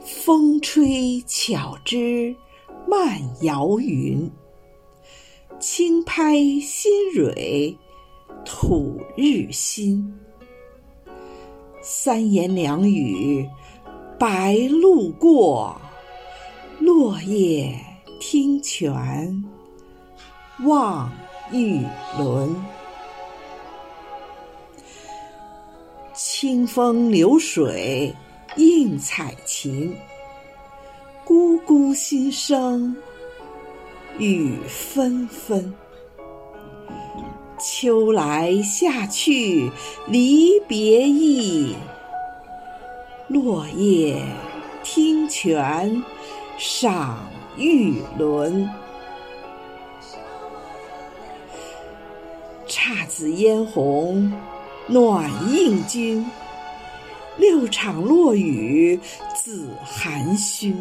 风吹巧枝漫摇云，轻拍新蕊吐日新。三言两语白鹭过，落叶听泉望玉轮。清风流水映彩琴，咕咕心声雨纷纷。秋来夏去离别意，落叶听泉赏玉轮。姹紫嫣红暖映君，六场落雨自寒熏。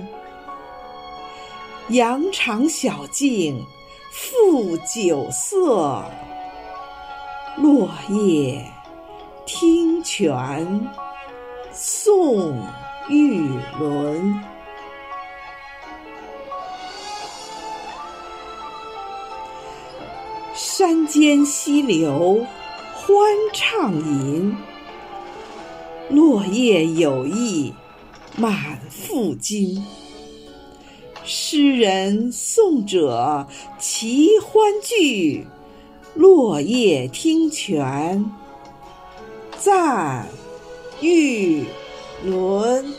羊肠小径复酒色，落叶听泉送玉轮。山间溪流欢畅吟，落叶有意满腹经。诗人送者齐欢聚，落叶听泉赞玉轮。